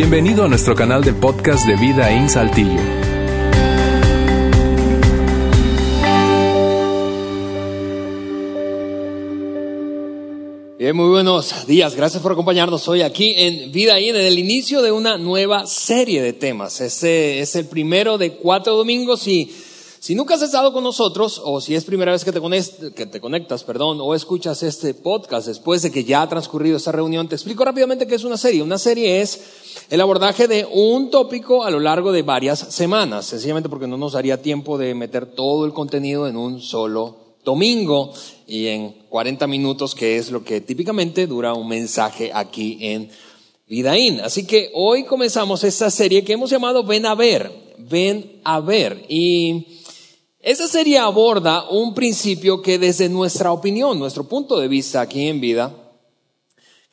Bienvenido a nuestro canal de podcast de Vida en Saltillo. Bien, muy buenos días. Gracias por acompañarnos hoy aquí en Vida en el inicio de una nueva serie de temas. Es el primero de cuatro domingos y si nunca has estado con nosotros, o si es primera vez que te, conectas, que te conectas, perdón, o escuchas este podcast después de que ya ha transcurrido esta reunión, te explico rápidamente qué es una serie. Una serie es el abordaje de un tópico a lo largo de varias semanas, sencillamente porque no nos daría tiempo de meter todo el contenido en un solo domingo y en 40 minutos, que es lo que típicamente dura un mensaje aquí en Vidaín. Así que hoy comenzamos esta serie que hemos llamado Ven a ver, ven a ver. Y esta serie aborda un principio que desde nuestra opinión, nuestro punto de vista aquí en vida,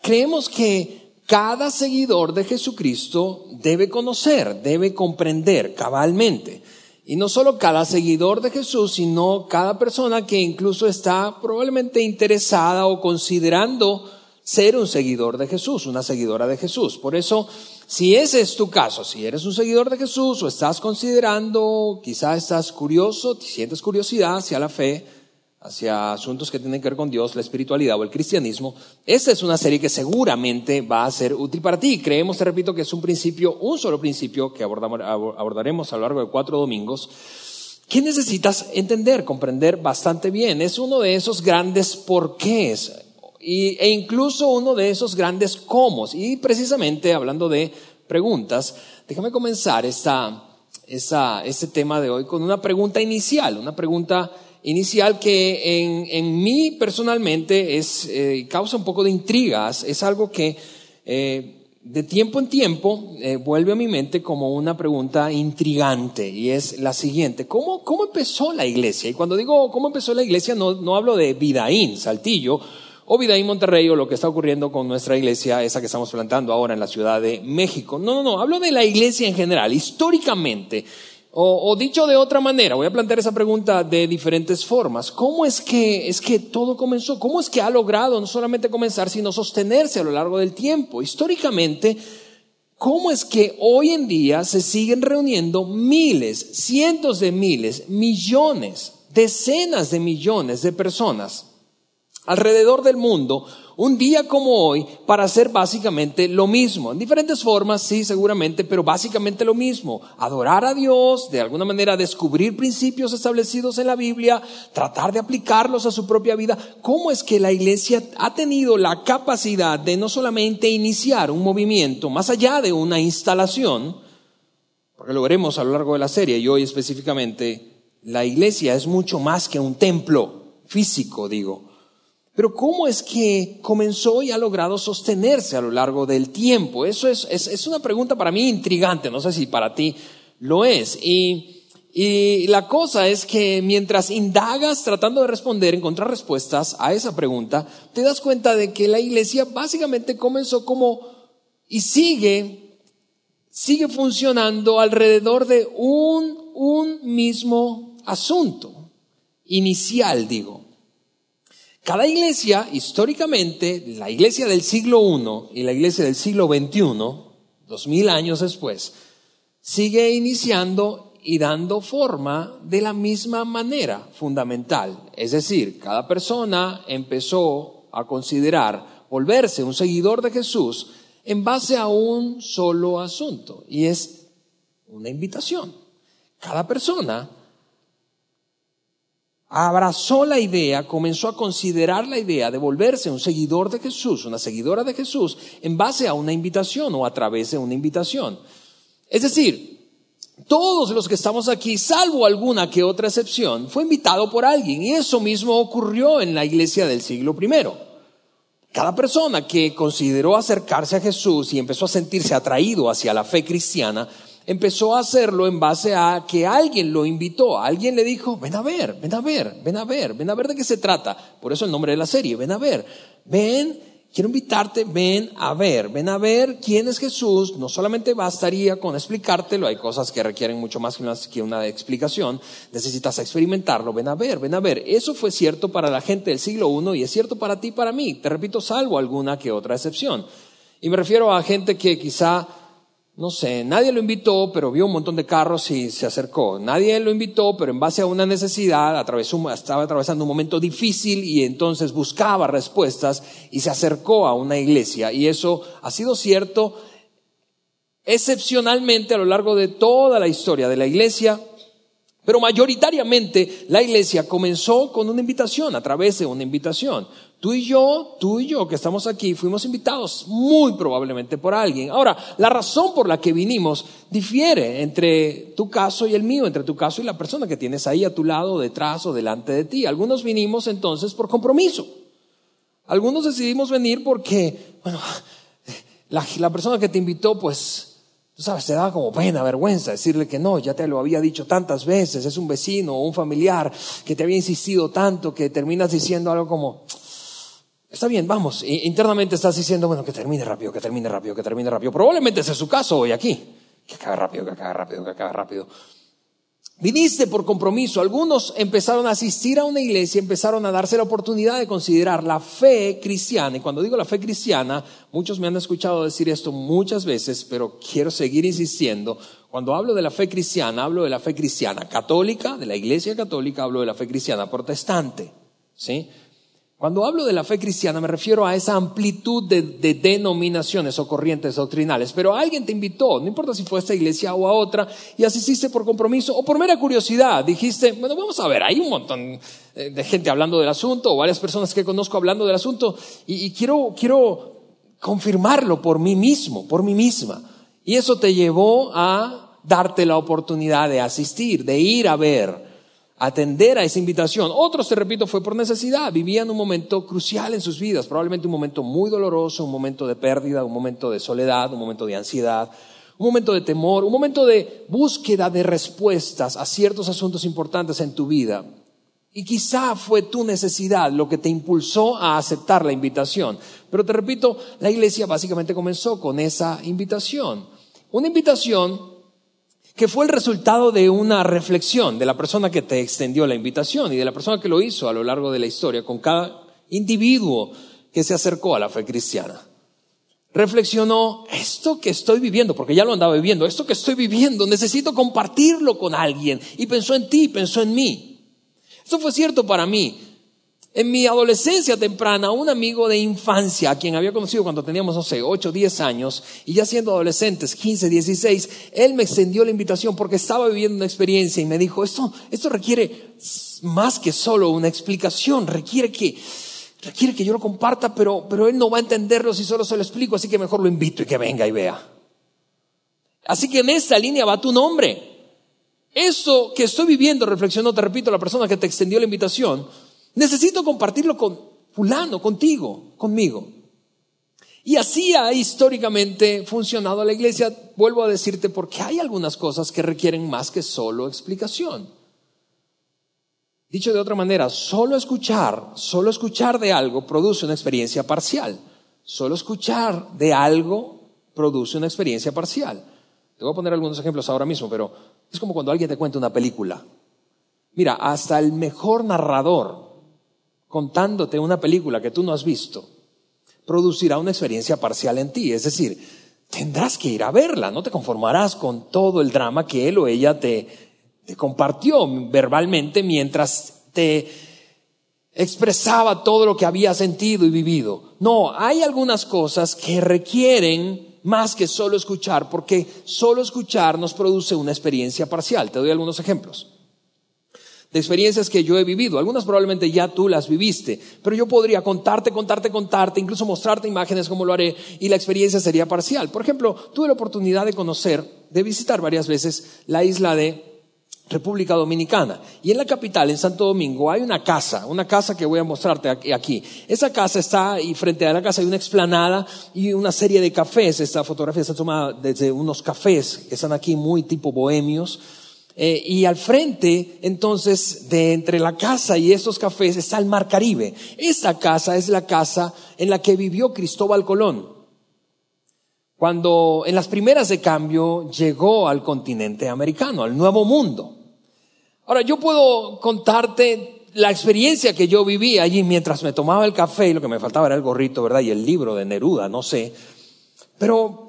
creemos que cada seguidor de Jesucristo debe conocer, debe comprender cabalmente. Y no solo cada seguidor de Jesús, sino cada persona que incluso está probablemente interesada o considerando ser un seguidor de Jesús, una seguidora de Jesús. Por eso, si ese es tu caso, si eres un seguidor de Jesús o estás considerando, quizás estás curioso, sientes curiosidad hacia la fe, hacia asuntos que tienen que ver con Dios, la espiritualidad o el cristianismo, esta es una serie que seguramente va a ser útil para ti. Creemos, te repito, que es un principio, un solo principio que abordaremos a lo largo de cuatro domingos, que necesitas entender, comprender bastante bien. Es uno de esos grandes porqués e incluso uno de esos grandes cómo. Y precisamente hablando de preguntas, déjame comenzar esta, este tema de hoy con una pregunta inicial, una pregunta inicial que en, en mí personalmente es, eh, causa un poco de intrigas, es algo que eh, de tiempo en tiempo eh, vuelve a mi mente como una pregunta intrigante y es la siguiente, ¿cómo, ¿cómo empezó la iglesia? Y cuando digo cómo empezó la iglesia no, no hablo de Vidaín, Saltillo, o Vidaín Monterrey o lo que está ocurriendo con nuestra iglesia, esa que estamos plantando ahora en la Ciudad de México. No, no, no, hablo de la iglesia en general, históricamente. O, dicho de otra manera, voy a plantear esa pregunta de diferentes formas. ¿Cómo es que, es que todo comenzó? ¿Cómo es que ha logrado no solamente comenzar, sino sostenerse a lo largo del tiempo? Históricamente, ¿cómo es que hoy en día se siguen reuniendo miles, cientos de miles, millones, decenas de millones de personas alrededor del mundo un día como hoy para hacer básicamente lo mismo. En diferentes formas, sí, seguramente, pero básicamente lo mismo. Adorar a Dios, de alguna manera descubrir principios establecidos en la Biblia, tratar de aplicarlos a su propia vida. ¿Cómo es que la iglesia ha tenido la capacidad de no solamente iniciar un movimiento más allá de una instalación, porque lo veremos a lo largo de la serie y hoy específicamente, la iglesia es mucho más que un templo físico, digo pero ¿cómo es que comenzó y ha logrado sostenerse a lo largo del tiempo? Eso es, es, una pregunta para mí intrigante, no sé si para ti lo es. Y, y la cosa es que mientras indagas tratando de responder, encontrar respuestas a esa pregunta, te das cuenta de que la iglesia básicamente comenzó como y sigue, sigue funcionando alrededor de un, un mismo asunto, inicial digo. Cada iglesia, históricamente, la iglesia del siglo I y la iglesia del siglo XXI, dos mil años después, sigue iniciando y dando forma de la misma manera fundamental. Es decir, cada persona empezó a considerar volverse un seguidor de Jesús en base a un solo asunto, y es una invitación. Cada persona abrazó la idea, comenzó a considerar la idea de volverse un seguidor de Jesús, una seguidora de Jesús, en base a una invitación o a través de una invitación. Es decir, todos los que estamos aquí, salvo alguna que otra excepción, fue invitado por alguien y eso mismo ocurrió en la iglesia del siglo I. Cada persona que consideró acercarse a Jesús y empezó a sentirse atraído hacia la fe cristiana, empezó a hacerlo en base a que alguien lo invitó, alguien le dijo, ven a ver, ven a ver, ven a ver, ven a ver de qué se trata. Por eso el nombre de la serie, ven a ver, ven, quiero invitarte, ven a ver, ven a ver quién es Jesús. No solamente bastaría con explicártelo, hay cosas que requieren mucho más que una, explicación, necesitas experimentarlo, ven a ver, ven a ver. Eso fue cierto para la gente del siglo I y es cierto para ti y para mí. Te repito, salvo alguna que otra excepción. Y me refiero a gente que quizá no sé, nadie lo invitó, pero vio un montón de carros y se acercó. Nadie lo invitó, pero en base a una necesidad, atravesó, estaba atravesando un momento difícil y entonces buscaba respuestas y se acercó a una iglesia. Y eso ha sido cierto excepcionalmente a lo largo de toda la historia de la iglesia pero mayoritariamente la iglesia comenzó con una invitación, a través de una invitación. Tú y yo, tú y yo que estamos aquí, fuimos invitados muy probablemente por alguien. Ahora, la razón por la que vinimos difiere entre tu caso y el mío, entre tu caso y la persona que tienes ahí a tu lado, detrás o delante de ti. Algunos vinimos entonces por compromiso. Algunos decidimos venir porque, bueno, la, persona que te invitó, pues Tú sabes, te da como pena, vergüenza decirle que no, ya te lo había dicho tantas veces, es un vecino o un familiar que te había insistido tanto que terminas diciendo algo como, está bien, vamos, internamente estás diciendo, bueno, que termine rápido, que termine rápido, que termine rápido. Probablemente ese es su caso hoy aquí, que acabe rápido, que acabe rápido, que acabe rápido. Viniste por compromiso. Algunos empezaron a asistir a una iglesia, empezaron a darse la oportunidad de considerar la fe cristiana. Y cuando digo la fe cristiana, muchos me han escuchado decir esto muchas veces, pero quiero seguir insistiendo. Cuando hablo de la fe cristiana, hablo de la fe cristiana católica, de la iglesia católica, hablo de la fe cristiana protestante. ¿Sí? Cuando hablo de la fe cristiana me refiero a esa amplitud de, denominaciones o corrientes doctrinales, pero alguien te invitó, no importa si fue a esta iglesia o a otra, y asististe por compromiso o por mera curiosidad, dijiste, bueno, vamos a ver, hay un montón eh, de gente hablando del asunto o varias personas que conozco hablando del asunto y, y quiero, quiero confirmarlo por mí mismo, por mí misma. Y eso te llevó a darte la oportunidad de asistir, de ir a ver atender a esa invitación. Otros, te repito, fue por necesidad. Vivían un momento crucial en sus vidas, probablemente un momento muy doloroso, un momento de pérdida, un momento de soledad, un momento de ansiedad, un momento de temor, un momento de búsqueda de respuestas a ciertos asuntos importantes en tu vida. Y quizá fue tu necesidad lo que te impulsó a aceptar la invitación. Pero te repito, la iglesia básicamente comenzó con esa invitación. Una invitación que fue el resultado de una reflexión de la persona que te extendió la invitación y de la persona que lo hizo a lo largo de la historia con cada individuo que se acercó a la fe cristiana. Reflexionó, esto que estoy viviendo, porque ya lo andaba viviendo, esto que estoy viviendo, necesito compartirlo con alguien. Y pensó en ti, pensó en mí. Esto fue cierto para mí. En mi adolescencia temprana, un amigo de infancia, a quien había conocido cuando teníamos, no sé, 8, 10 años, y ya siendo adolescentes, 15, 16, él me extendió la invitación porque estaba viviendo una experiencia y me dijo, esto, esto requiere más que solo una explicación, requiere que, requiere que yo lo comparta, pero, pero él no va a entenderlo si solo se lo explico, así que mejor lo invito y que venga y vea. Así que en esta línea va tu nombre. Eso que estoy viviendo, reflexionó, te repito, la persona que te extendió la invitación, Necesito compartirlo con fulano, contigo, conmigo. Y así ha históricamente funcionado la iglesia. Vuelvo a decirte porque hay algunas cosas que requieren más que solo explicación. Dicho de otra manera, solo escuchar, solo escuchar de algo produce una experiencia parcial. Solo escuchar de algo produce una experiencia parcial. Te voy a poner algunos ejemplos ahora mismo, pero es como cuando alguien te cuenta una película. Mira, hasta el mejor narrador contándote una película que tú no has visto, producirá una experiencia parcial en ti. Es decir, tendrás que ir a verla, no te conformarás con todo el drama que él o ella te, compartió verbalmente mientras te expresaba todo lo que había sentido y vivido. No, hay algunas cosas que requieren más que solo escuchar, porque solo escuchar nos produce una experiencia parcial. Te doy algunos ejemplos de experiencias que yo he vivido. Algunas probablemente ya tú las viviste, pero yo podría contarte, contarte, contarte, incluso mostrarte imágenes como lo haré y la experiencia sería parcial. Por ejemplo, tuve la oportunidad de conocer, de visitar varias veces la isla de República Dominicana. Y en la capital, en Santo Domingo, hay una casa, una casa que voy a mostrarte aquí. Esa casa está, y frente a la casa hay una explanada y una serie de cafés. Esta fotografía está tomada desde unos cafés que están aquí muy tipo bohemios eh, y al frente, entonces, de entre la casa y estos cafés está el Mar Caribe. Esa casa es la casa en la que vivió Cristóbal Colón. Cuando en las primeras de cambio llegó al continente americano, al Nuevo Mundo. Ahora, yo puedo contarte la experiencia que yo viví allí mientras me tomaba el café y lo que me faltaba era el gorrito, ¿verdad? Y el libro de Neruda, no sé. Pero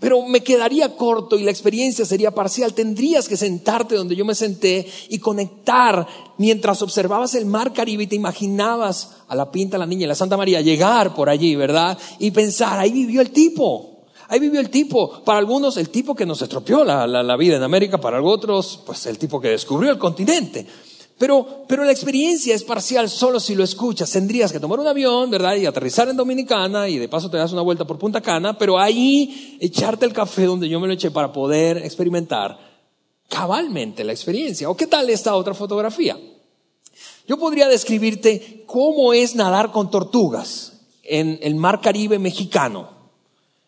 Pero me quedaría corto y la experiencia sería parcial. Tendrías que sentarte donde yo me senté y conectar mientras observabas el mar Caribe y te imaginabas a la Pinta, la Niña la Santa María llegar por allí, ¿verdad? Y pensar, ahí vivió el tipo. Ahí vivió el tipo. Para algunos, el tipo que nos estropeó la, la vida en América. Para otros, pues el tipo que descubrió el continente. Pero, pero la experiencia es parcial solo si lo escuchas. Tendrías que tomar un avión, ¿verdad? Y aterrizar en Dominicana y de paso te das una vuelta por Punta Cana, pero ahí echarte el café donde yo me lo eché para poder experimentar cabalmente la experiencia. ¿O qué tal esta otra fotografía? Yo podría describirte cómo es nadar con tortugas en el mar Caribe mexicano.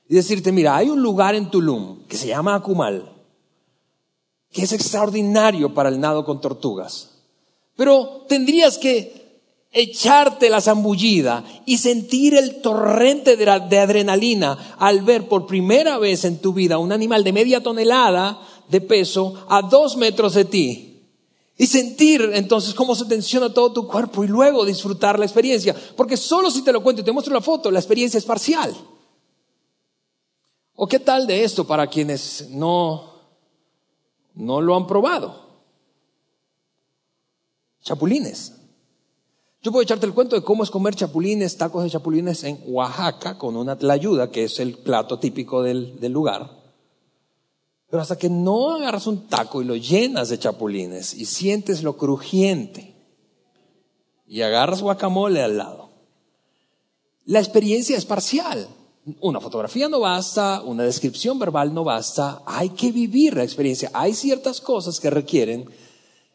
Y decirte, mira, hay un lugar en Tulum que se llama Acumal, que es extraordinario para el nado con tortugas. Pero tendrías que echarte la zambullida y sentir el torrente de, adrenalina al ver por primera vez en tu vida un animal de media tonelada de peso a dos metros de ti. Y sentir entonces cómo se tensiona todo tu cuerpo y luego disfrutar la experiencia. Porque solo si te lo cuento y te muestro la foto, la experiencia es parcial. ¿O qué tal de esto para quienes no, no lo han probado? Chapulines. Yo puedo echarte el cuento de cómo es comer chapulines, tacos de chapulines en Oaxaca con una tlayuda, que es el plato típico del, del lugar. Pero hasta que no agarras un taco y lo llenas de chapulines y sientes lo crujiente y agarras guacamole al lado, la experiencia es parcial. Una fotografía no basta, una descripción verbal no basta, hay que vivir la experiencia. Hay ciertas cosas que requieren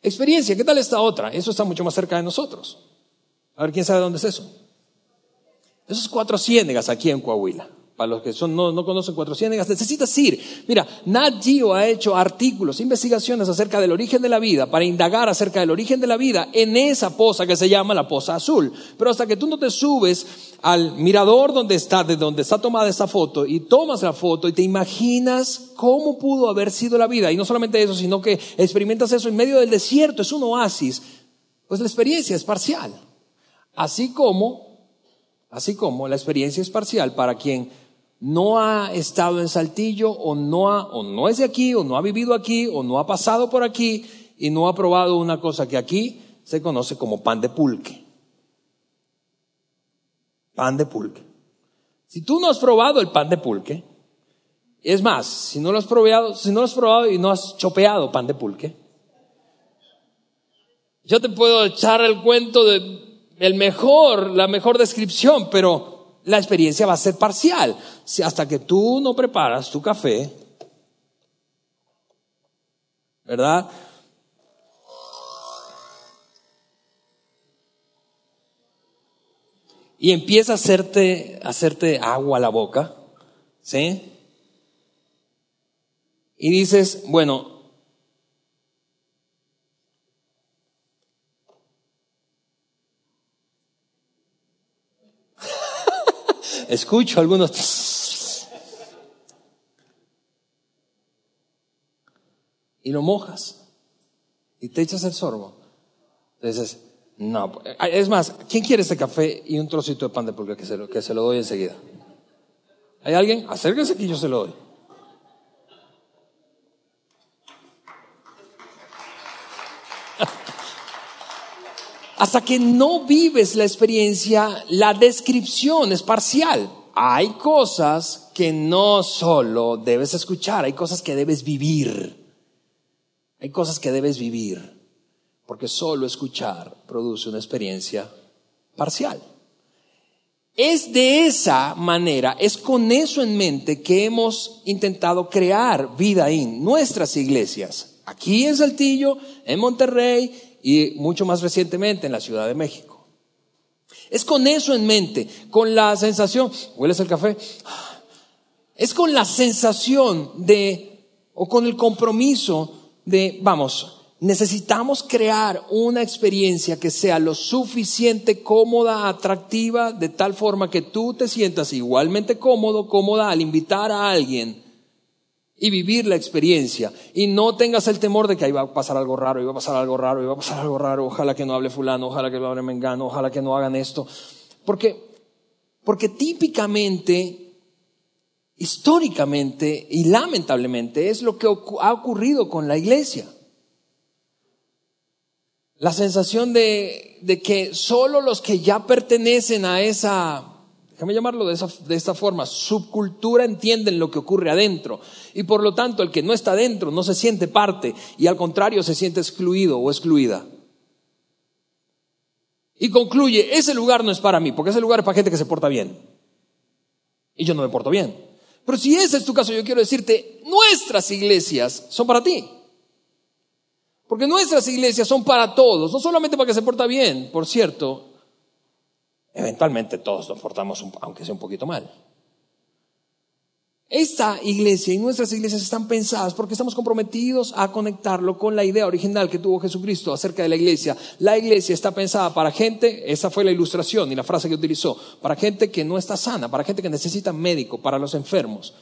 Experiencia, ¿qué tal esta otra? Eso está mucho más cerca de nosotros. A ver, ¿quién sabe dónde es eso? Eso es Cuatro Ciénegas aquí en Coahuila. Para los que son, no, no conocen Cuatro Ciénegas, necesitas ir. Mira, Nat Geo ha hecho artículos, investigaciones acerca del origen de la vida, para indagar acerca del origen de la vida en esa poza que se llama la poza azul. Pero hasta que tú no te subes al mirador donde está, de donde está tomada esa foto, y tomas la foto y te imaginas cómo pudo haber sido la vida. Y no solamente eso, sino que experimentas eso en medio del desierto, es un oasis. Pues la experiencia es parcial. Así como, así como la experiencia es parcial para quien no ha estado en Saltillo o no, ha, o no es de aquí o no ha vivido aquí o no ha pasado por aquí y no ha probado una cosa que aquí se conoce como pan de pulque. Pan de pulque. Si tú no has probado el pan de pulque, es más, si no lo has probado, si no lo has probado y no has chopeado pan de pulque, yo te puedo echar el cuento de el mejor, la mejor descripción, pero la experiencia va a ser parcial. Si hasta que tú no preparas tu café, ¿verdad? Y empieza a hacerte, a hacerte agua a la boca, ¿sí? Y dices, bueno, escucho algunos y lo mojas y te echas el sorbo. Entonces, no, es más, ¿quién quiere este café y un trocito de pan de pulga que se lo, que se lo doy enseguida? ¿Hay alguien? Acérquese que yo se lo doy. Hasta que no vives la experiencia, la descripción es parcial. Hay cosas que no solo debes escuchar, hay cosas que debes vivir. Hay cosas que debes vivir, porque solo escuchar produce una experiencia parcial. Es de esa manera, es con eso en mente que hemos intentado crear vida en nuestras iglesias, aquí en Saltillo, en Monterrey y mucho más recientemente en la Ciudad de México. Es con eso en mente, con la sensación, ¿hueles el café? Es con la sensación de, o con el compromiso de, vamos, necesitamos crear una experiencia que sea lo suficiente cómoda, atractiva, de tal forma que tú te sientas igualmente cómodo, cómoda al invitar a alguien y vivir la experiencia y no tengas el temor de que ahí va a pasar algo raro, va a pasar algo raro, va a pasar algo raro, ojalá que no hable fulano, ojalá que no hable mengano, ojalá que no hagan esto. Porque, porque típicamente históricamente y lamentablemente es lo que ha ocurrido con la iglesia. La sensación de, de que solo los que ya pertenecen a esa déjame llamarlo de, esa, de esta forma, subcultura entienden lo que ocurre adentro. Y por lo tanto, el que no está adentro no se siente parte y al contrario se siente excluido o excluida. Y concluye, ese lugar no es para mí, porque ese lugar es para gente que se porta bien. Y yo no me porto bien. Pero si ese es tu caso, yo quiero decirte, nuestras iglesias son para ti. Porque nuestras iglesias son para todos, no solamente para que se porta bien, por cierto, Eventualmente todos nos portamos, aunque sea un poquito mal. Esta iglesia y nuestras iglesias están pensadas porque estamos comprometidos a conectarlo con la idea original que tuvo Jesucristo acerca de la iglesia. La iglesia está pensada para gente, esa fue la ilustración y la frase que utilizó, para gente que no está sana, para gente que necesita médico, para los enfermos.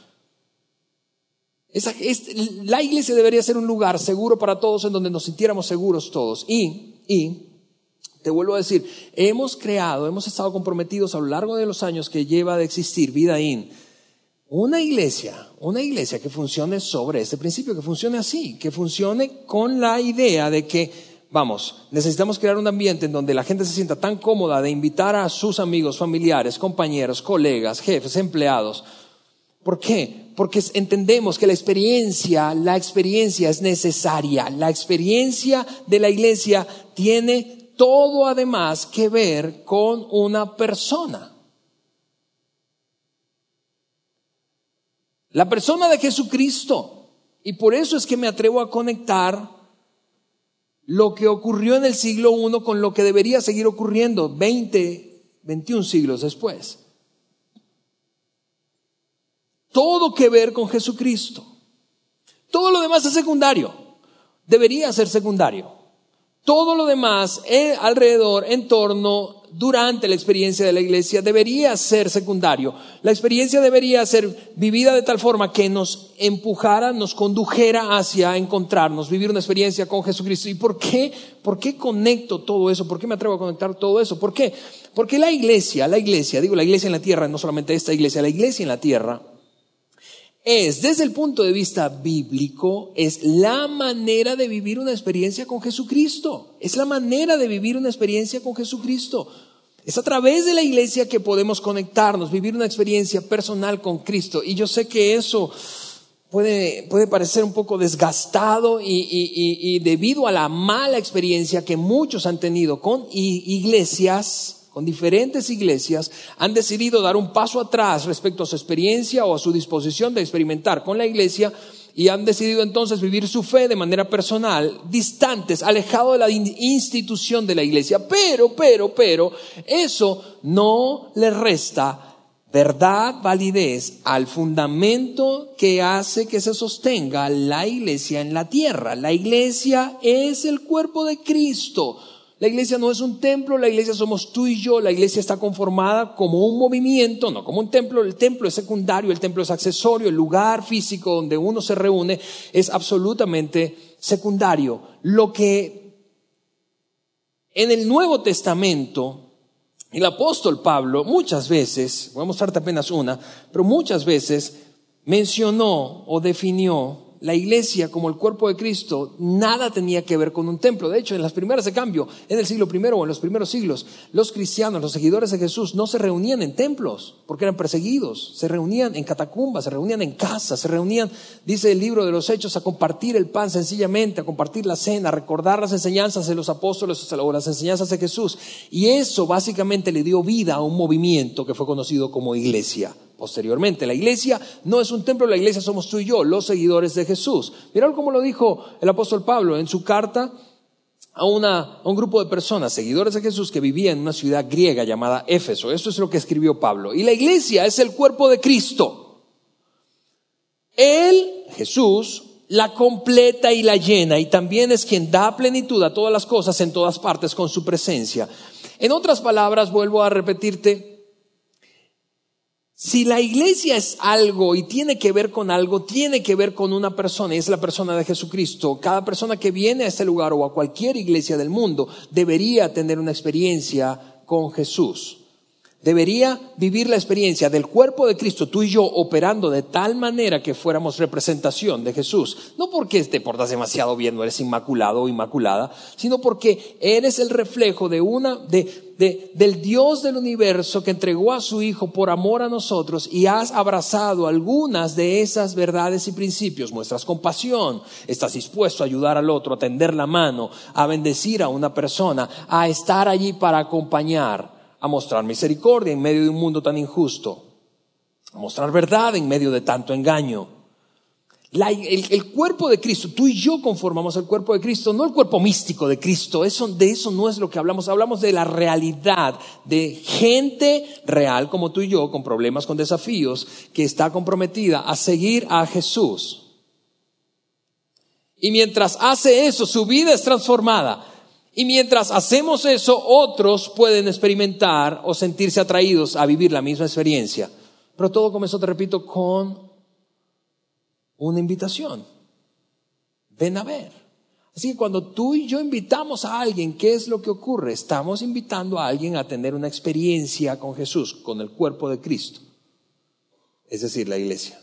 La iglesia debería ser un lugar seguro para todos en donde nos sintiéramos seguros todos. Y, y te vuelvo a decir, hemos creado, hemos estado comprometidos a lo largo de los años que lleva de existir Vida In, una iglesia, una iglesia que funcione sobre este principio, que funcione así, que funcione con la idea de que, vamos, necesitamos crear un ambiente en donde la gente se sienta tan cómoda de invitar a sus amigos, familiares, compañeros, colegas, jefes, empleados. ¿Por qué? Porque entendemos que la experiencia, la experiencia es necesaria. La experiencia de la iglesia tiene todo además que ver con una persona. La persona de Jesucristo. Y por eso es que me atrevo a conectar lo que ocurrió en el siglo I con lo que debería seguir ocurriendo 20, 21 siglos después. Todo que ver con Jesucristo. Todo lo demás es secundario. Debería ser secundario. Todo lo demás eh, alrededor, en torno, durante la experiencia de la iglesia debería ser secundario. La experiencia debería ser vivida de tal forma que nos empujara, nos condujera hacia encontrarnos, vivir una experiencia con Jesucristo. ¿Y por qué? ¿Por qué conecto todo eso? ¿Por qué me atrevo a conectar todo eso? ¿Por qué? Porque la iglesia, la iglesia, digo la iglesia en la tierra, no solamente esta iglesia, la iglesia en la tierra, es, desde el punto de vista bíblico, es la manera de vivir una experiencia con Jesucristo. Es la manera de vivir una experiencia con Jesucristo. Es a través de la iglesia que podemos conectarnos, vivir una experiencia personal con Cristo. Y yo sé que eso puede, puede parecer un poco desgastado y, y debido a la mala experiencia que muchos han tenido con iglesias, con diferentes iglesias, han decidido dar un paso atrás respecto a su experiencia o a su disposición de experimentar con la iglesia y han decidido entonces vivir su fe de manera personal, distantes, alejados de la institución de la iglesia. Pero, pero, pero, eso no le resta verdad, validez al fundamento que hace que se sostenga la iglesia en la tierra. La iglesia es el cuerpo de Cristo. La iglesia no es un templo, la iglesia somos tú y yo, la iglesia está conformada como un movimiento, no como un templo, el templo es secundario, el templo es accesorio, el lugar físico donde uno se reúne es absolutamente secundario. Lo que en el Nuevo Testamento el apóstol Pablo muchas veces, voy a mostrarte apenas una, pero muchas veces mencionó o definió la iglesia como el cuerpo de Cristo nada tenía que ver con un templo. De hecho, en las primeras de cambio, en el siglo I o en los primeros siglos, los cristianos, los seguidores de Jesús, no se reunían en templos porque eran perseguidos. Se reunían en catacumbas, se reunían en casas, se reunían, dice el libro de los Hechos, a compartir el pan sencillamente, a compartir la cena, a recordar las enseñanzas de los apóstoles o las enseñanzas de Jesús. Y eso básicamente le dio vida a un movimiento que fue conocido como iglesia posteriormente. La iglesia no es un templo, la iglesia somos tú y yo, los seguidores de Jesús. Mirad cómo lo dijo el apóstol Pablo en su carta a, a un grupo de personas, seguidores de Jesús, que vivían en una ciudad griega llamada Éfeso. Esto es lo que escribió Pablo. Y la iglesia es el cuerpo de Cristo. Él, Jesús, la completa y la llena, y también es quien da plenitud a todas las cosas en todas partes con su presencia. En otras palabras, vuelvo a repetirte, si la iglesia es algo y tiene que ver con algo, tiene que ver con una persona y es la persona de Jesucristo. Cada persona que viene a este lugar o a cualquier iglesia del mundo debería tener una experiencia con Jesús. Debería vivir la experiencia del cuerpo de Cristo, tú y yo, operando de tal manera que fuéramos representación de Jesús. No porque te portas demasiado bien, no eres inmaculado o inmaculada, sino porque eres el reflejo de una, de, del Dios del universo que entregó a su Hijo por amor a nosotros y has abrazado algunas de esas verdades y principios. Muestras compasión, estás dispuesto a ayudar al otro, a tender la mano, a bendecir a una persona, a estar allí para acompañar a mostrar misericordia en medio de un mundo tan injusto, a mostrar verdad en medio de tanto engaño. el, cuerpo de Cristo, tú y yo conformamos el cuerpo de Cristo, no el cuerpo místico de Cristo, eso, de eso no es lo que hablamos, hablamos de la realidad de gente real como tú y yo, con problemas, con desafíos, que está comprometida a seguir a Jesús. Y mientras hace eso, su vida es transformada. Y mientras hacemos eso, otros pueden experimentar o sentirse atraídos a vivir la misma experiencia. Pero todo comenzó, te repito, con una invitación. Ven a ver. Así que cuando tú y yo invitamos a alguien, ¿qué es lo que ocurre? Estamos invitando a alguien a tener una experiencia con Jesús, con el cuerpo de Cristo. Es decir, la iglesia.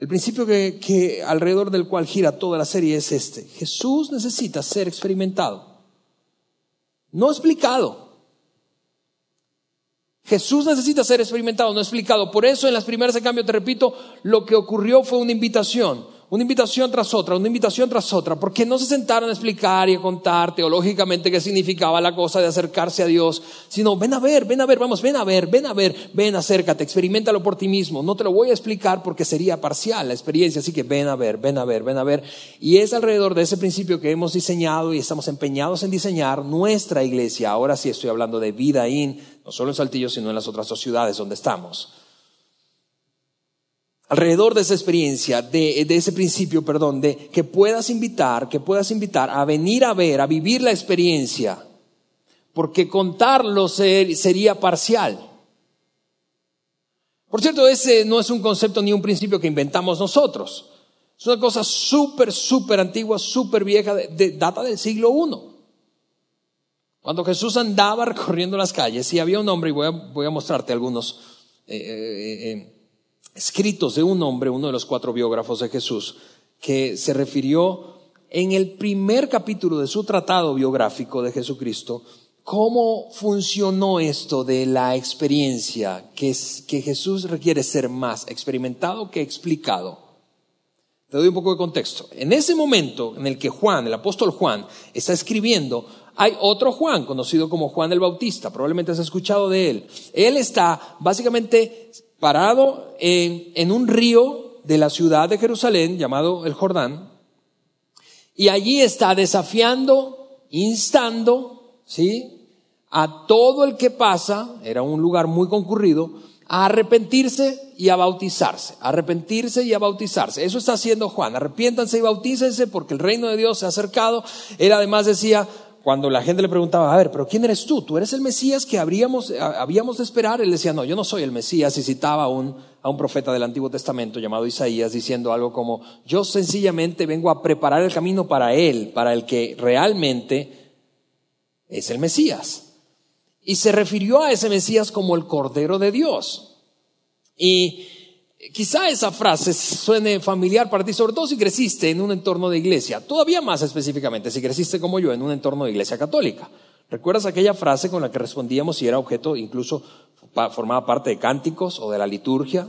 El principio que, alrededor del cual gira toda la serie es este. Jesús necesita ser experimentado, no explicado. Jesús necesita ser experimentado, no explicado. Por eso en las primeras de cambio, te repito, lo que ocurrió fue una invitación una invitación tras otra, una invitación tras otra, porque no se sentaron a explicar y a contar teológicamente qué significaba la cosa de acercarse a Dios, sino ven a ver, ven a ver, vamos, ven a ver, ven a ver, ven, acércate, experimentalo por ti mismo. No te lo voy a explicar porque sería parcial la experiencia, así que ven a ver, ven a ver, ven a ver. Y es alrededor de ese principio que hemos diseñado y estamos empeñados en diseñar nuestra iglesia. Ahora sí estoy hablando de vida in, no solo en Saltillo, sino en las otras dos ciudades donde estamos alrededor de esa experiencia, de, ese principio, perdón, de que puedas invitar, que puedas invitar a venir a ver, a vivir la experiencia, porque contarlo sería parcial. Por cierto, ese no es un concepto ni un principio que inventamos nosotros. Es una cosa súper, súper antigua, súper vieja, data del siglo I. Cuando Jesús andaba recorriendo las calles y había un hombre, y voy a, mostrarte algunos eh, eh, eh, escritos de un hombre, uno de los cuatro biógrafos de Jesús, que se refirió en el primer capítulo de su tratado biográfico de Jesucristo, cómo funcionó esto de la experiencia, que, es, que Jesús requiere ser más experimentado que explicado. Te doy un poco de contexto. En ese momento en el que Juan, el apóstol Juan, está escribiendo, hay otro Juan, conocido como Juan el Bautista, probablemente has escuchado de él. Él está básicamente parado en, un río de la ciudad de Jerusalén llamado el Jordán, y allí está desafiando, instando, ¿sí? A todo el que pasa, era un lugar muy concurrido, a arrepentirse y a bautizarse, arrepentirse y a bautizarse. Eso está haciendo Juan, arrepiéntanse y bautícense porque el reino de Dios se ha acercado. Él además decía, cuando la gente le preguntaba, a ver, pero ¿quién eres tú? ¿Tú eres el Mesías que habríamos, habíamos de esperar? Él decía, no, yo no soy el Mesías y citaba a un, a un profeta del Antiguo Testamento llamado Isaías diciendo algo como, yo sencillamente vengo a preparar el camino para Él, para el que realmente es el Mesías. Y se refirió a ese Mesías como el Cordero de Dios. Y Quizá esa frase suene familiar para ti, sobre todo si creciste en un entorno de iglesia, todavía más específicamente si creciste como yo en un entorno de iglesia católica. ¿Recuerdas aquella frase con la que respondíamos si era objeto, incluso formaba parte de cánticos o de la liturgia?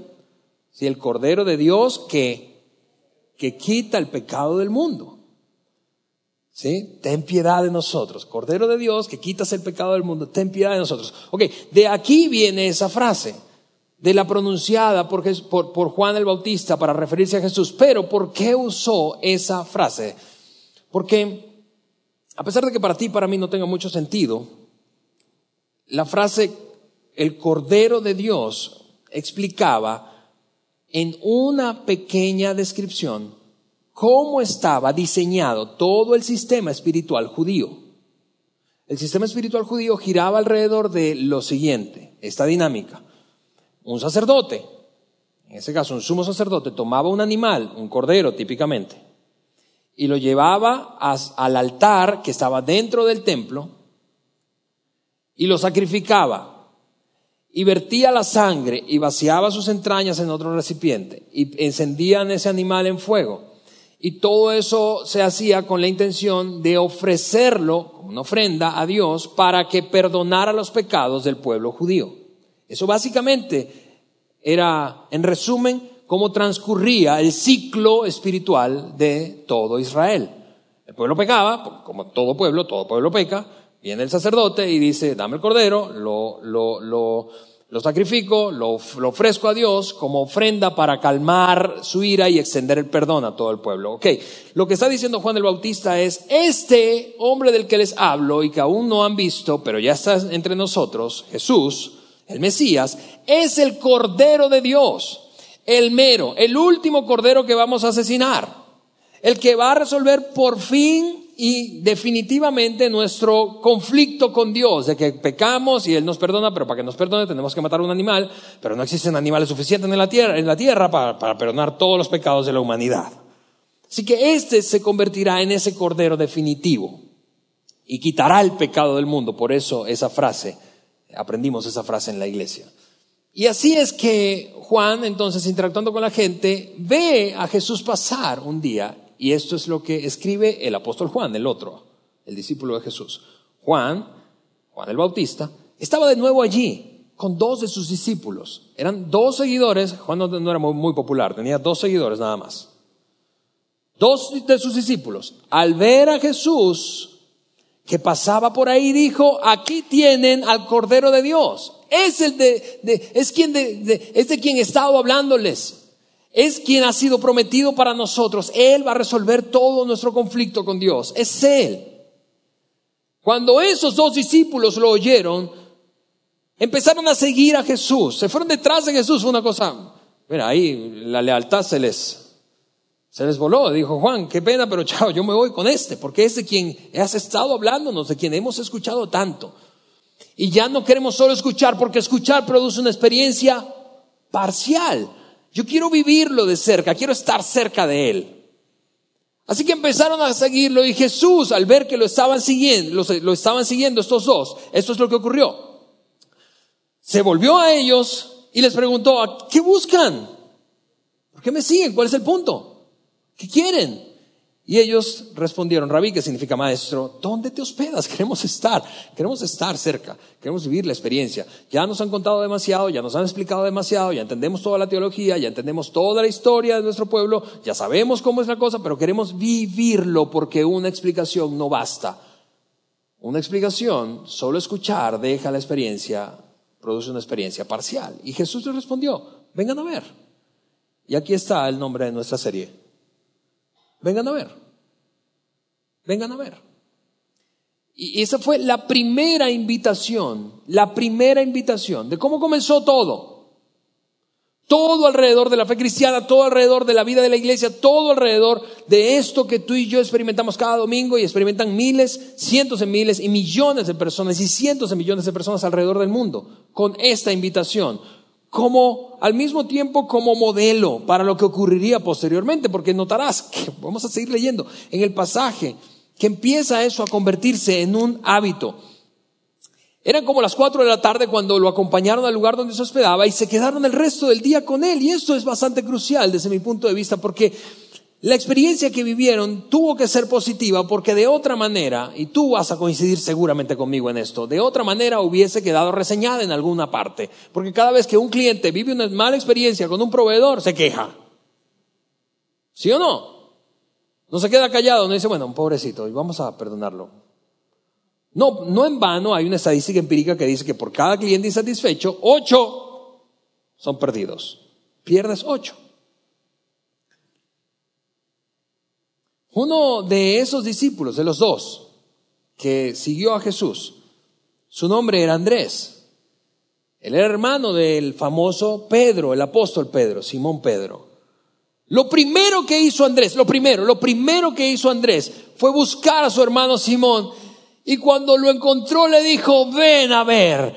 Si el Cordero de Dios que, que quita el pecado del mundo. ¿Sí? Ten piedad de nosotros. Cordero de Dios que quitas el pecado del mundo, ten piedad de nosotros. Ok, de aquí viene esa frase de la pronunciada por, Juan el Bautista para referirse a Jesús. Pero ¿por qué usó esa frase? Porque a pesar de que para ti y para mí no tenga mucho sentido, la frase el Cordero de Dios explicaba en una pequeña descripción cómo estaba diseñado todo el sistema espiritual judío. El sistema espiritual judío giraba alrededor de lo siguiente, esta dinámica un sacerdote, en ese caso un sumo sacerdote, tomaba un animal, un cordero típicamente, y lo llevaba al altar que estaba dentro del templo y lo sacrificaba. y vertía la sangre y vaciaba sus entrañas en otro recipiente y encendían ese animal en fuego. Y todo eso se hacía con la intención de ofrecerlo como una ofrenda a Dios para que perdonara los pecados del pueblo judío. Eso básicamente era, en resumen, cómo transcurría el ciclo espiritual de todo Israel. El pueblo pecaba, como todo pueblo, todo pueblo peca, Viene el sacerdote y dice, dame el cordero, lo, lo, lo, lo sacrifico, lo, lo, ofrezco a Dios como ofrenda para calmar su ira y extender el perdón a todo el pueblo. Ok, lo que está diciendo Juan el Bautista es, este hombre del que les hablo y que aún no han visto, pero ya está entre nosotros, Jesús, el Mesías, es el Cordero de Dios, el mero, el último Cordero que vamos a asesinar, el que va a resolver por fin y definitivamente nuestro conflicto con Dios, de que pecamos y Él nos perdona, pero para que nos perdone tenemos que matar un animal, pero no existen animales suficientes en la tierra, en la tierra para, para perdonar todos los pecados de la humanidad. Así que este se convertirá en ese cordero definitivo y quitará el pecado del mundo. Por eso esa frase, aprendimos esa frase en la iglesia. Y así es que Juan, entonces, interactuando con la gente, ve a Jesús pasar un día y esto es lo que escribe el apóstol Juan, el otro, el discípulo de Jesús. Juan, Juan el Bautista, estaba de nuevo allí con dos de sus discípulos. Eran dos seguidores, Juan no, era muy, popular, tenía dos seguidores nada más. Dos de sus discípulos, al ver a Jesús que pasaba por ahí, dijo, aquí tienen al Cordero de Dios. Es el de, es quien de, es de quien he estado hablándoles es quien ha sido prometido para nosotros. Él va a resolver todo nuestro conflicto con Dios. Es Él. Cuando esos dos discípulos lo oyeron, empezaron a seguir a Jesús. Se fueron detrás de Jesús. Fue una cosa, mira, ahí la lealtad se les, se les voló. Dijo Juan, qué pena, pero chao, yo me voy con este, porque es de quien has estado hablándonos, de quien hemos escuchado tanto. Y ya no queremos solo escuchar, porque escuchar produce una experiencia parcial. Yo quiero vivirlo de cerca, quiero estar cerca de Él. Así que empezaron a seguirlo y Jesús, al ver que lo estaban siguiendo, lo, estaban siguiendo estos dos, esto es lo que ocurrió. Se volvió a ellos y les preguntó, ¿qué buscan? ¿Por qué me siguen? ¿Cuál es el punto? ¿Qué quieren? Y ellos respondieron, Rabí, que significa maestro, ¿dónde te hospedas? Queremos estar, queremos estar cerca, queremos vivir la experiencia. Ya nos han contado demasiado, ya nos han explicado demasiado, ya entendemos toda la teología, ya entendemos toda la historia de nuestro pueblo, ya sabemos cómo es la cosa, pero queremos vivirlo porque una explicación no basta. Una explicación, solo escuchar, deja la experiencia, produce una experiencia parcial. Y Jesús les respondió, vengan a ver. Y aquí está el nombre de nuestra serie. Vengan a ver. Vengan a ver. Y esa fue la primera invitación, la primera invitación de cómo comenzó todo. Todo alrededor de la fe cristiana, todo alrededor de la vida de la iglesia, todo alrededor de esto que tú y yo experimentamos cada domingo y experimentan miles, cientos de miles y millones de personas y cientos de millones de personas alrededor del mundo con esta invitación como al mismo tiempo como modelo para lo que ocurriría posteriormente, porque notarás que vamos a seguir leyendo en el pasaje que empieza eso a convertirse en un hábito. Eran como las cuatro de la tarde cuando lo acompañaron al lugar donde se hospedaba y se quedaron el resto del día con él. Y esto es bastante crucial desde mi punto de vista porque la experiencia que vivieron tuvo que ser positiva porque de otra manera, y tú vas a coincidir seguramente conmigo en esto, de otra manera hubiese quedado reseñada en alguna parte. Porque cada vez que un cliente vive una mala experiencia con un proveedor, se queja. ¿Sí o no? No se queda callado, no dice, bueno, un pobrecito, y vamos a perdonarlo. No, no en vano hay una estadística empírica que dice que por cada cliente insatisfecho, ocho son perdidos. Pierdes ocho. Uno de esos discípulos, de los dos, que siguió a Jesús, su nombre era Andrés. Él era hermano del famoso Pedro, el apóstol Pedro, Simón Pedro. Lo primero que hizo Andrés, lo primero, lo primero que hizo Andrés fue buscar a su hermano Simón y cuando lo encontró le dijo, ven a ver,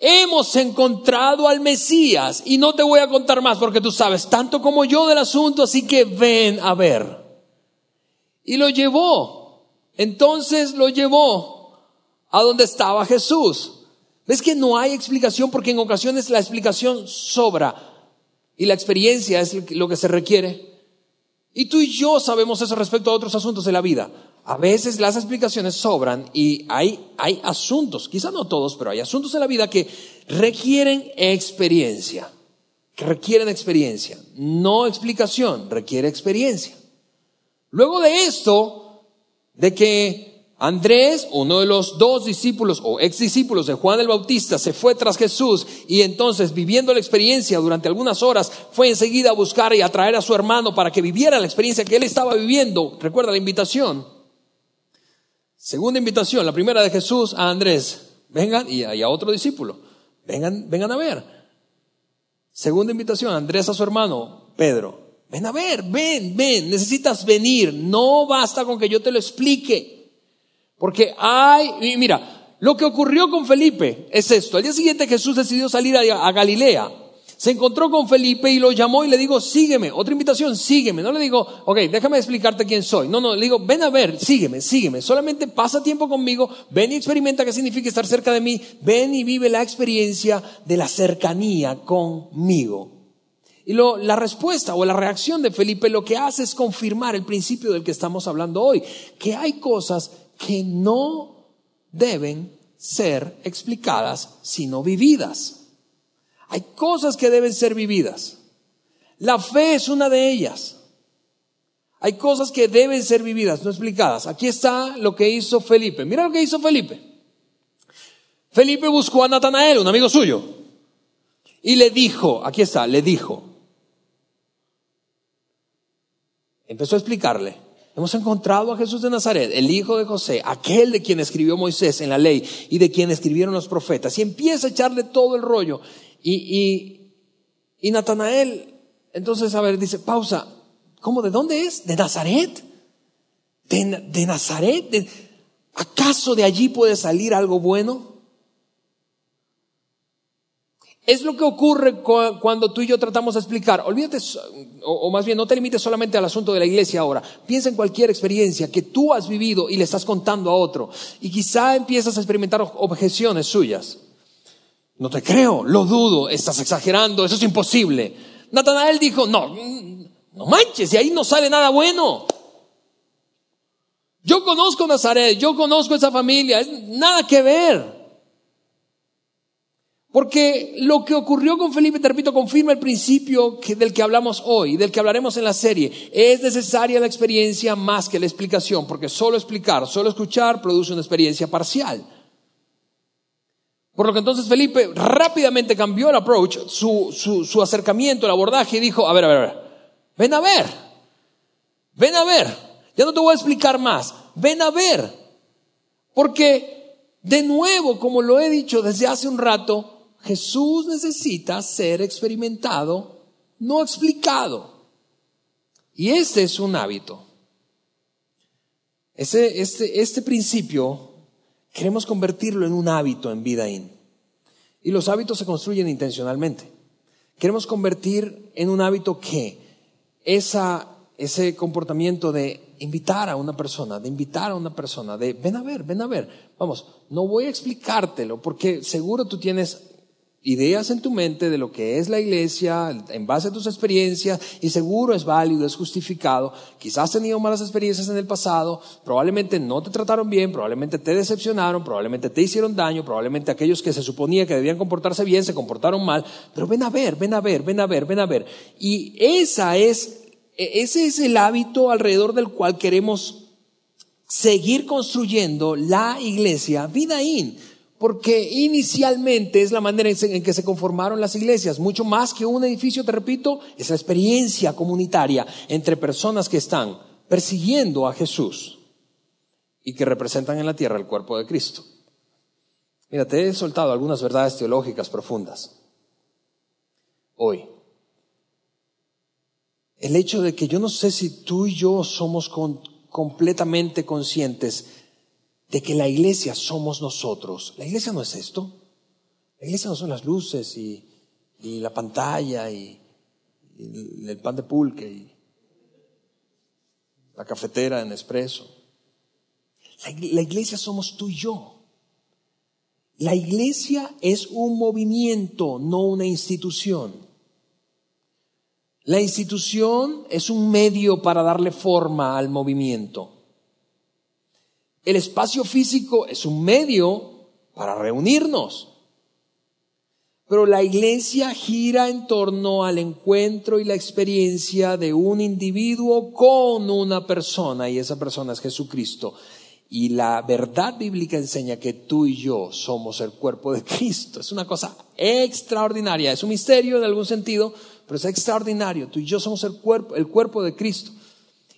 hemos encontrado al Mesías y no te voy a contar más porque tú sabes tanto como yo del asunto, así que ven a ver. Y lo llevó. Entonces lo llevó a donde estaba Jesús. ¿Ves que no hay explicación? Porque en ocasiones la explicación sobra y la experiencia es lo que se requiere. Y tú y yo sabemos eso respecto a otros asuntos de la vida. A veces las explicaciones sobran y hay, hay asuntos, quizá no todos, pero hay asuntos en la vida que requieren experiencia, que requieren experiencia. No explicación, requiere experiencia. Luego de esto, de que Andrés, uno de los dos discípulos o ex discípulos de Juan el Bautista, se fue tras Jesús y entonces, viviendo la experiencia durante algunas horas, fue enseguida a buscar y a traer a su hermano para que viviera la experiencia que él estaba viviendo. Recuerda la invitación. Segunda invitación, la primera de Jesús a Andrés. Vengan y a otro discípulo. Vengan, vengan a ver. Segunda invitación, Andrés a su hermano, Pedro. Ven a ver, ven, ven, necesitas venir. No basta con que yo te lo explique. Porque hay, mira, lo que ocurrió con Felipe es esto. Al día siguiente Jesús decidió salir a, Galilea. Se encontró con Felipe y lo llamó y le dijo, sígueme. Otra invitación, sígueme. No le digo, ok, déjame explicarte quién soy. No, no, le digo, ven a ver, sígueme, sígueme. Solamente pasa tiempo conmigo, ven y experimenta qué significa estar cerca de mí. Ven y vive la experiencia de la cercanía conmigo. Y lo, la respuesta o la reacción de Felipe lo que hace es confirmar el principio del que estamos hablando hoy, que hay cosas que no deben ser explicadas, sino vividas. Hay cosas que deben ser vividas. La fe es una de ellas. Hay cosas que deben ser vividas, no explicadas. Aquí está lo que hizo Felipe. Mira lo que hizo Felipe. Felipe buscó a Natanael, un amigo suyo, y le dijo, aquí está, le dijo, empezó a explicarle, Hemos encontrado a Jesús de Nazaret, el hijo de José, aquel de quien escribió Moisés en la ley y de quien escribieron los profetas. Y empieza a echarle todo el rollo. Y, y, Natanael, entonces, a ver, dice, pausa, ¿cómo? ¿De dónde es? ¿De Nazaret? ¿De, de Nazaret? ¿Acaso de allí puede salir algo bueno? Es lo que ocurre cuando tú y yo tratamos de explicar. Olvídate, o más bien no te limites solamente al asunto de la iglesia ahora. Piensa en cualquier experiencia que tú has vivido y le estás contando a otro. Y quizá empiezas a experimentar objeciones suyas. No te creo, lo dudo, estás exagerando, eso es imposible. Natanael dijo, no, no manches, y ahí no sale nada bueno. Yo conozco Nazaret, yo conozco esa familia, nada que ver. Porque lo que ocurrió con Felipe, te repito, confirma el principio del que hablamos hoy, del que hablaremos en la serie. Es necesaria la experiencia más que la explicación, porque solo explicar, solo escuchar produce una experiencia parcial. Por lo que entonces Felipe rápidamente cambió el approach, su, su acercamiento, el abordaje y dijo, a ver, a ver, a ver, ven a ver, ven a ver, ya no te voy a explicar más, ven a ver. Porque, de nuevo, como lo he dicho desde hace un rato, Jesús necesita ser experimentado, no explicado. Y este es un hábito. Este, este principio queremos convertirlo en un hábito en vida in. Y los hábitos se construyen intencionalmente. Queremos convertir en un hábito que ese comportamiento de invitar a una persona, de invitar a una persona, de ven a ver, ven a ver. Vamos, no voy a explicártelo porque seguro tú tienes ideas en tu mente de lo que es la iglesia en base a tus experiencias y seguro es válido, es justificado. Quizás has tenido malas experiencias en el pasado, probablemente no te trataron bien, probablemente te decepcionaron, probablemente te hicieron daño, probablemente aquellos que se suponía que debían comportarse bien se comportaron mal, pero ven a ver, ven a ver, ven a ver, ven a ver. Y esa es, e-, ese es el hábito alrededor del cual queremos seguir construyendo la iglesia vida in porque inicialmente es la manera en que se conformaron las iglesias, mucho más que un edificio, te repito, es la experiencia comunitaria entre personas que están persiguiendo a Jesús y que representan en la tierra el cuerpo de Cristo. Mira, te he soltado algunas verdades teológicas profundas hoy. El hecho de que yo no sé si tú y yo somos completamente conscientes de que la iglesia somos nosotros. La iglesia no es esto. La iglesia no son las luces y, la pantalla y, el pan de pulque y la cafetera en espresso. La, la iglesia somos tú y yo. La iglesia es un movimiento, no una institución. La institución es un medio para darle forma al movimiento. El espacio físico es un medio para reunirnos. Pero la iglesia gira en torno al encuentro y la experiencia de un individuo con una persona, y esa persona es Jesucristo. Y la verdad bíblica enseña que tú y yo somos el cuerpo de Cristo. Es una cosa extraordinaria, es un misterio en algún sentido, pero es extraordinario. Tú y yo somos el cuerpo, el cuerpo de Cristo.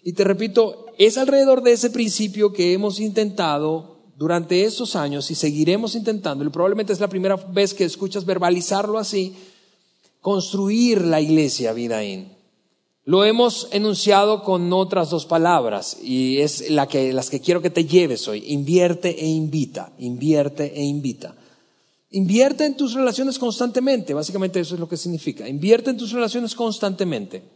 Y te repito, es alrededor de ese principio que hemos intentado durante estos años y seguiremos intentándolo, probablemente es la primera vez que escuchas verbalizarlo así, construir la iglesia Vidaín. Lo hemos enunciado con otras dos palabras y es la que, las que quiero que te lleves hoy. Invierte e invita, invierte e invita. Invierte en tus relaciones constantemente, básicamente eso es lo que significa. Invierte en tus relaciones constantemente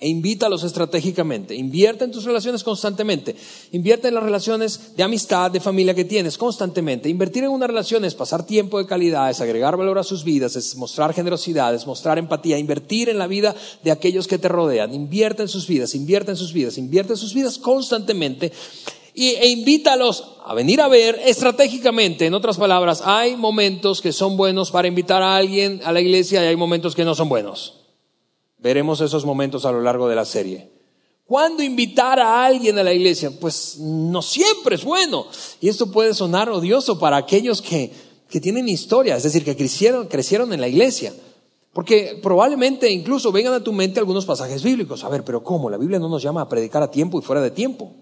e invítalos estratégicamente. Invierte en tus relaciones constantemente. Invierte en las relaciones de amistad, de familia que tienes constantemente. Invertir en una relación es pasar tiempo de calidad, es agregar valor a sus vidas, es mostrar generosidad, es mostrar empatía, invertir en la vida de aquellos que te rodean. Invierte en sus vidas, invierte en sus vidas, invierte en sus vidas constantemente. e invítalos a venir a ver estratégicamente. En otras palabras, hay momentos que son buenos para invitar a alguien a la iglesia y hay momentos que no son buenos. Veremos esos momentos a lo largo de la serie. ¿Cuándo invitar a alguien a la iglesia? Pues no siempre es bueno. Y esto puede sonar odioso para aquellos que, que tienen historia, es decir, que crecieron, crecieron en la iglesia. Porque probablemente incluso vengan a tu mente algunos pasajes bíblicos. A ver, pero ¿cómo? La Biblia no nos llama a predicar a tiempo y fuera de tiempo.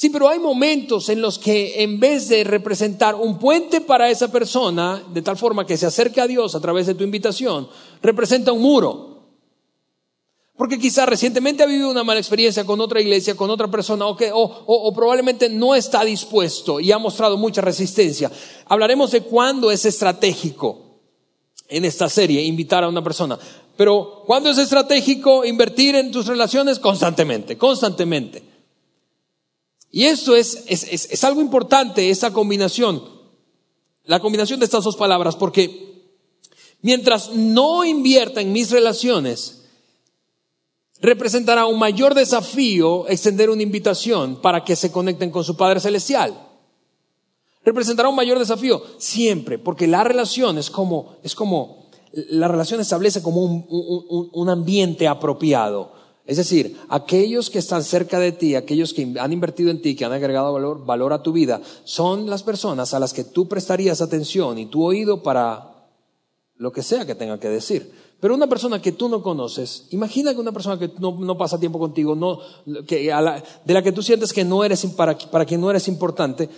Sí, pero hay momentos en los que en vez de representar un puente para esa persona, de tal forma que se acerque a Dios a través de tu invitación, representa un muro. Porque quizás recientemente ha vivido una mala experiencia con otra iglesia, con otra persona, o, que, o, probablemente no está dispuesto y ha mostrado mucha resistencia. Hablaremos de cuándo es estratégico en esta serie invitar a una persona. Pero ¿cuándo es estratégico invertir en tus relaciones? Constantemente, constantemente. Y eso es, es, algo importante, esa combinación, la combinación de estas dos palabras, porque mientras no invierta en mis relaciones, representará un mayor desafío extender una invitación para que se conecten con su Padre Celestial. Representará un mayor desafío siempre, porque la relación es como, es como, la relación establece como un, un ambiente apropiado. Es decir, aquellos que están cerca de ti, aquellos que han invertido en ti, que han agregado valor, a tu vida, son las personas a las que tú prestarías atención y tu oído para lo que sea que tenga que decir. Pero una persona que tú no conoces, imagina que una persona que no, pasa tiempo contigo, no, que de la que tú sientes que no eres, para, para quien no eres importante,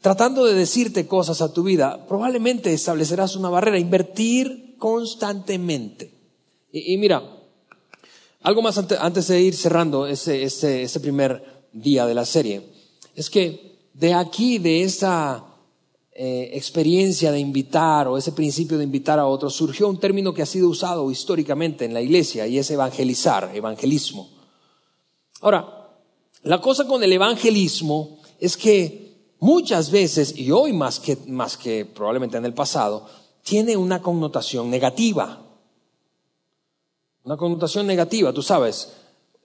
tratando de decirte cosas a tu vida, probablemente establecerás una barrera, invertir constantemente. y mira, algo más antes de ir cerrando ese, primer día de la serie, es que de aquí, de esa eh, experiencia de invitar o ese principio de invitar a otros, surgió un término que ha sido usado históricamente en la iglesia y es evangelizar, evangelismo. Ahora, la cosa con el evangelismo es que muchas veces, y hoy más que, más que probablemente en el pasado, tiene una connotación negativa. Una connotación negativa, tú sabes.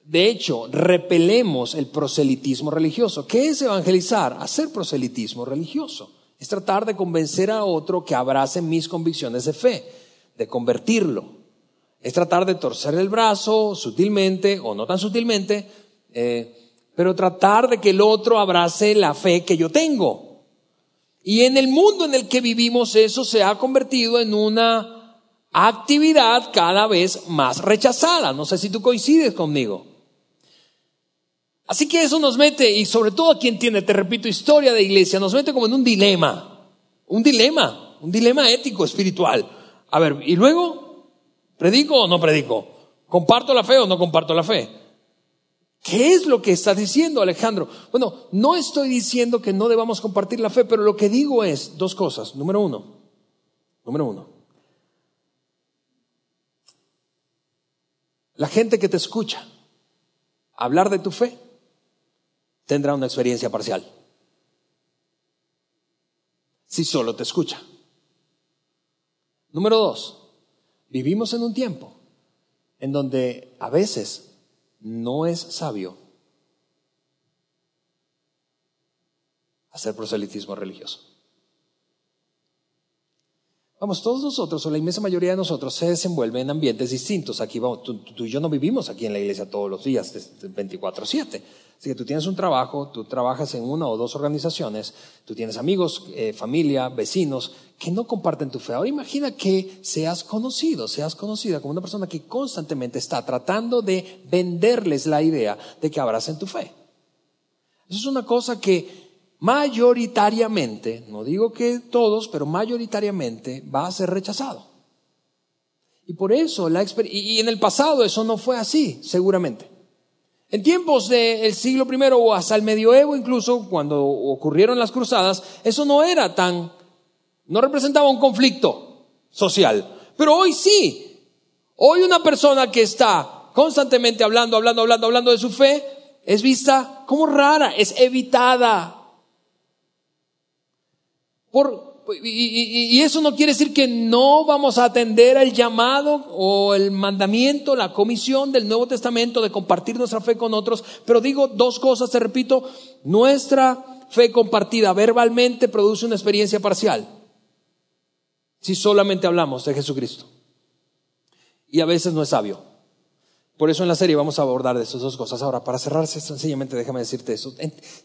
De hecho, repelemos el proselitismo religioso. ¿Qué es evangelizar? Hacer proselitismo religioso. Es tratar de convencer a otro que abrace mis convicciones de fe, de convertirlo. Es tratar de torcer el brazo sutilmente o no tan sutilmente, eh, pero tratar de que el otro abrace la fe que yo tengo. Y en el mundo en el que vivimos eso se ha convertido en una actividad cada vez más rechazada. No sé si tú coincides conmigo. Así que eso nos mete, y sobre todo a quien tiene, te repito, historia de iglesia, nos mete como en un dilema, un dilema, un dilema ético, espiritual. A ver, ¿y luego? ¿Predico o no predico? ¿Comparto la fe o no comparto la fe? ¿Qué es lo que está diciendo Alejandro? Bueno, no estoy diciendo que no debamos compartir la fe, pero lo que digo es dos cosas. Número uno, número uno, La gente que te escucha hablar de tu fe tendrá una experiencia parcial. si solo te escucha. Número dos, vivimos en un tiempo en donde a veces no es sabio hacer proselitismo religioso. Vamos, todos nosotros, o la inmensa mayoría de nosotros, se desenvuelve en ambientes distintos. Aquí vamos, tú, y yo no vivimos aquí en la iglesia todos los días, 24-7. Así que tú tienes un trabajo, tú trabajas en una o dos organizaciones, tú tienes amigos, eh, familia, vecinos que no comparten tu fe. Ahora imagina que seas conocido, seas conocida como una persona que constantemente está tratando de venderles la idea de que abracen tu fe. Eso es una cosa que mayoritariamente, no digo que todos, pero mayoritariamente va a ser rechazado. Y por eso, la y en el pasado eso no fue así, seguramente. En tiempos del siglo I o hasta el medioevo, incluso cuando ocurrieron las cruzadas, eso no era tan, no representaba un conflicto social. Pero hoy sí. Hoy una persona que está constantemente hablando, hablando, hablando, hablando de su fe, es vista como rara, es evitada, y, y, eso no quiere decir que no vamos a atender al llamado o el mandamiento, la comisión del Nuevo Testamento de compartir nuestra fe con otros, pero digo dos cosas, te repito, nuestra fe compartida verbalmente produce una experiencia parcial si solamente hablamos de Jesucristo. Y a veces no es sabio. Por eso en la serie vamos a abordar de esas dos cosas. Ahora, para cerrarse sencillamente, déjame decirte eso.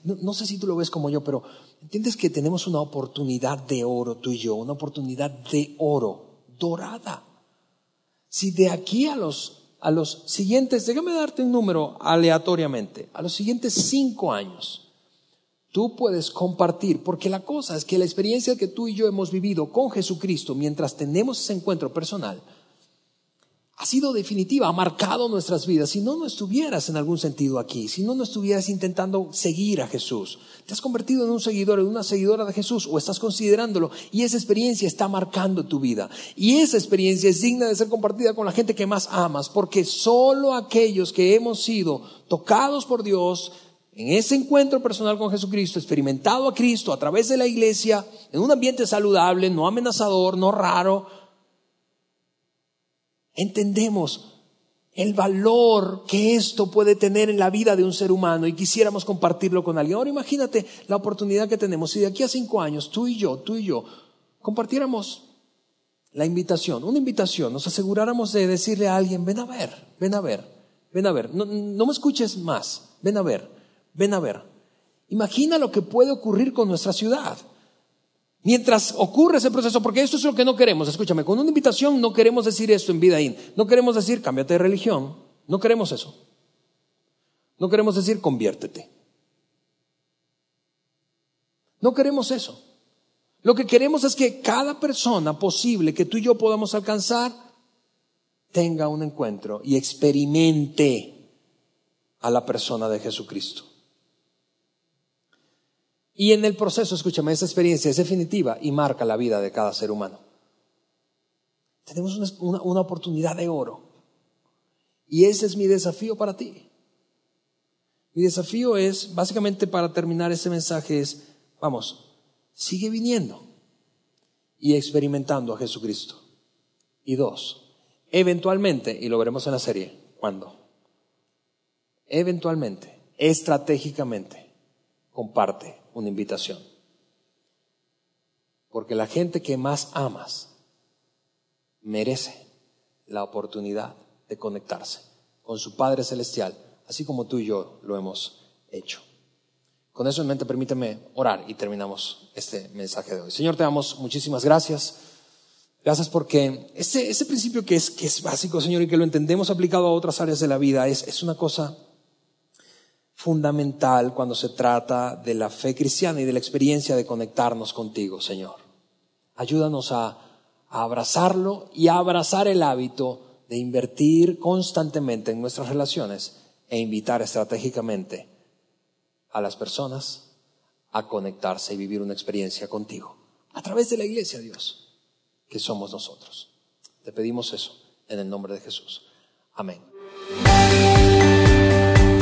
No, sé si tú lo ves como yo, pero entiendes que tenemos una oportunidad de oro, tú y yo, una oportunidad de oro, dorada. Si de aquí a los, a los siguientes, déjame darte un número aleatoriamente, a los siguientes cinco años, tú puedes compartir, porque la cosa es que la experiencia que tú y yo hemos vivido con Jesucristo mientras tenemos ese encuentro personal, ha sido definitiva, ha marcado nuestras vidas. Si no, no estuvieras en algún sentido aquí, si no, no estuvieras intentando seguir a Jesús. Te has convertido en un seguidor, en una seguidora de Jesús o estás considerándolo y esa experiencia está marcando tu vida. Y esa experiencia es digna de ser compartida con la gente que más amas, porque solo aquellos que hemos sido tocados por Dios, en ese encuentro personal con Jesucristo, experimentado a Cristo a través de la iglesia, en un ambiente saludable, no amenazador, no raro, entendemos el valor que esto puede tener en la vida de un ser humano y quisiéramos compartirlo con alguien. Ahora imagínate la oportunidad que tenemos. Si de aquí a cinco años tú y yo, tú y yo, compartiéramos la invitación, una invitación, nos aseguráramos de decirle a alguien, ven a ver, ven a ver, ven a ver, no, no me escuches más, ven a ver, ven a ver. Imagina lo que puede ocurrir con nuestra ciudad. Mientras ocurre ese proceso, porque esto es lo que no queremos, escúchame, con una invitación no queremos decir esto en vida in, no queremos decir cámbiate de religión, no queremos eso. No queremos decir conviértete. No queremos eso. Lo que queremos es que cada persona posible que tú y yo podamos alcanzar tenga un encuentro y experimente a la persona de Jesucristo. Y en el proceso, escúchame, esa experiencia es definitiva y marca la vida de cada ser humano. Tenemos una, una, oportunidad de oro. Y ese es mi desafío para ti. Mi desafío es, básicamente para terminar ese mensaje, es, vamos, sigue viniendo y experimentando a Jesucristo. Y dos, eventualmente, y lo veremos en la serie, ¿cuándo? Eventualmente, estratégicamente, comparte una invitación. Porque la gente que más amas merece la oportunidad de conectarse con su Padre Celestial, así como tú y yo lo hemos hecho. Con eso en mente, permíteme orar y terminamos este mensaje de hoy. Señor, te damos muchísimas gracias. Gracias porque ese, ese principio que es, que es básico, Señor, y que lo entendemos aplicado a otras áreas de la vida, es, es una cosa fundamental cuando se trata de la fe cristiana y de la experiencia de conectarnos contigo, Señor. Ayúdanos a, abrazarlo y a abrazar el hábito de invertir constantemente en nuestras relaciones e invitar estratégicamente a las personas a conectarse y vivir una experiencia contigo a través de la iglesia, Dios, que somos nosotros. Te pedimos eso en el nombre de Jesús. Amén.